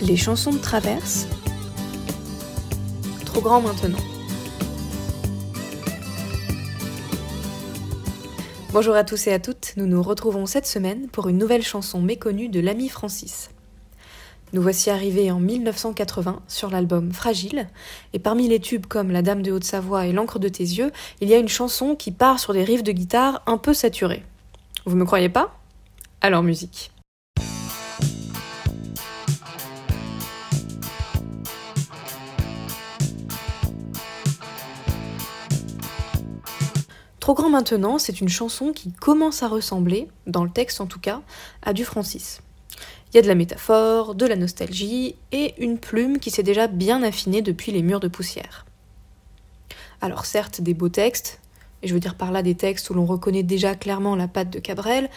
Les chansons de traverse. Trop grand maintenant. Bonjour à tous et à toutes, nous nous retrouvons cette semaine pour une nouvelle chanson méconnue de l'ami Francis. Nous voici arrivés en 1980 sur l'album Fragile, et parmi les tubes comme La Dame de Haute-Savoie et L'encre de tes yeux, il y a une chanson qui part sur des riffs de guitare un peu saturés. Vous me croyez pas? Alors musique. Grand maintenant, c'est une chanson qui commence à ressembler, dans le texte en tout cas, à du Francis. Il y a de la métaphore, de la nostalgie et une plume qui s'est déjà bien affinée depuis les murs de poussière. Alors certes, des beaux textes, et je veux dire par là des textes où l'on reconnaît déjà clairement la patte de Cabrel,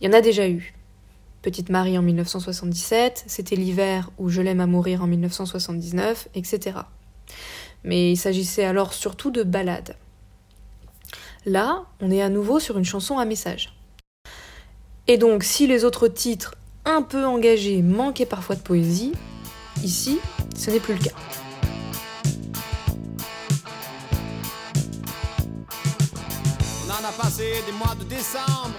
il y en a déjà eu. Petite Marie en 1977, c'était l'hiver où Je l'aime à mourir en 1979, etc. Mais il s'agissait alors surtout de ballades. Là, on est à nouveau sur une chanson à message. Et donc, si les autres titres un peu engagé manquait parfois de poésie, ici, ce n'est plus le cas. On en a passé des mois de décembre,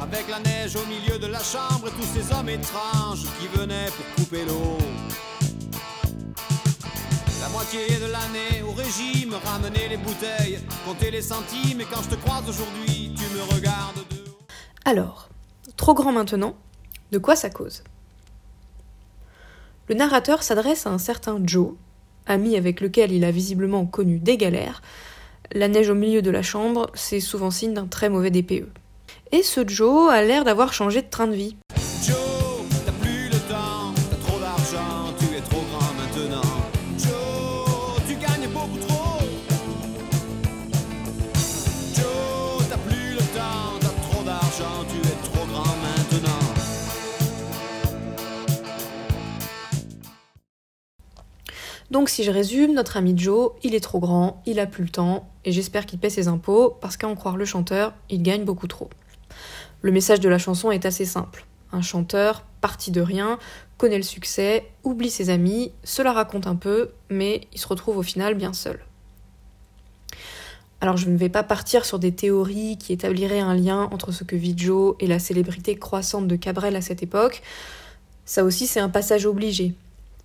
avec la neige au milieu de la chambre et tous ces hommes étranges qui venaient pour couper l'eau. Alors, trop grand maintenant, de quoi ça cause? Le narrateur s'adresse à un certain Joe, ami avec lequel il a visiblement connu des galères. La neige au milieu de la chambre, c'est souvent signe d'un très mauvais DPE. Et ce Joe a l'air d'avoir changé de train de vie. Donc si je résume, notre ami Joe, il est trop grand, il a plus le temps, et j'espère qu'il paie ses impôts, parce qu'à en croire le chanteur, il gagne beaucoup trop. Le message de la chanson est assez simple. Un chanteur, parti de rien, connaît le succès, oublie ses amis, se la raconte un peu, mais il se retrouve au final bien seul. Alors je ne vais pas partir sur des théories qui établiraient un lien entre ce que vit Joe et la célébrité croissante de Cabrel à cette époque. Ça aussi c'est un passage obligé.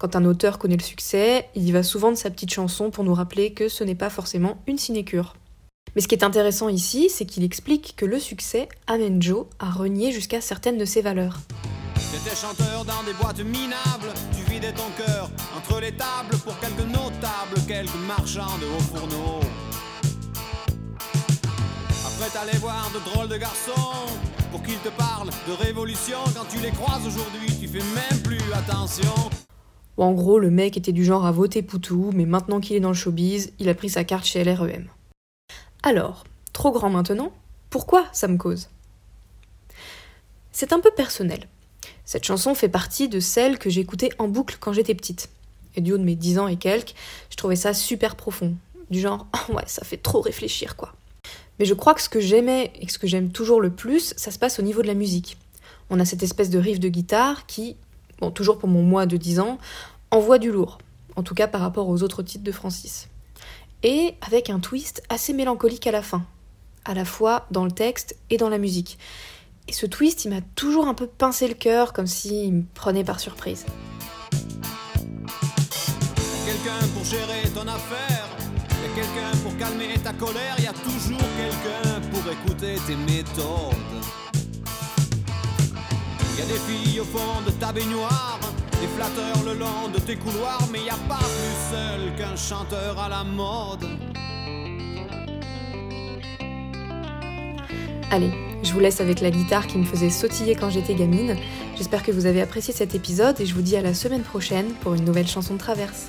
Quand un auteur connaît le succès, il y va souvent de sa petite chanson pour nous rappeler que ce n'est pas forcément une sinécure. Mais ce qui est intéressant ici, c'est qu'il explique que le succès amène Joe à renier jusqu'à certaines de ses valeurs. T'étais chanteur dans des boîtes minables, tu vidais ton cœur entre les tables pour quelques notables, quelques marchands de hauts fourneaux. Après t'allais voir de drôles de garçons pour qu'ils te parlent de révolution. Quand tu les croises aujourd'hui, tu fais même plus attention. Ou en gros, le mec était du genre à voter Poutou, mais maintenant qu'il est dans le showbiz, il a pris sa carte chez LREM. Alors, trop grand maintenant, pourquoi ça me cause? C'est un peu personnel. Cette chanson fait partie de celles que j'écoutais en boucle quand j'étais petite. Et du haut de mes 10 ans et quelques, je trouvais ça super profond. Du genre, Ah ouais, ça fait trop réfléchir quoi. Mais je crois que ce que j'aimais et ce que j'aime toujours le plus, ça se passe au niveau de la musique. On a cette espèce de riff de guitare qui, bon, toujours pour mon moi de 10 ans, envoie du lourd. En tout cas par rapport aux autres titres de Francis. Et avec un twist assez mélancolique à la fin. À la fois dans le texte et dans la musique. Et ce twist, il m'a toujours un peu pincé le cœur, comme s'il me prenait par surprise. Y des filles au fond de ta baignoire, des flatteurs le long de tes couloirs, mais y pas plus seul qu'un chanteur à la mode. Allez, je vous laisse avec la guitare qui me faisait sautiller quand j'étais gamine. J'espère que vous avez apprécié cet épisode et je vous dis à la semaine prochaine pour une nouvelle chanson de traverse.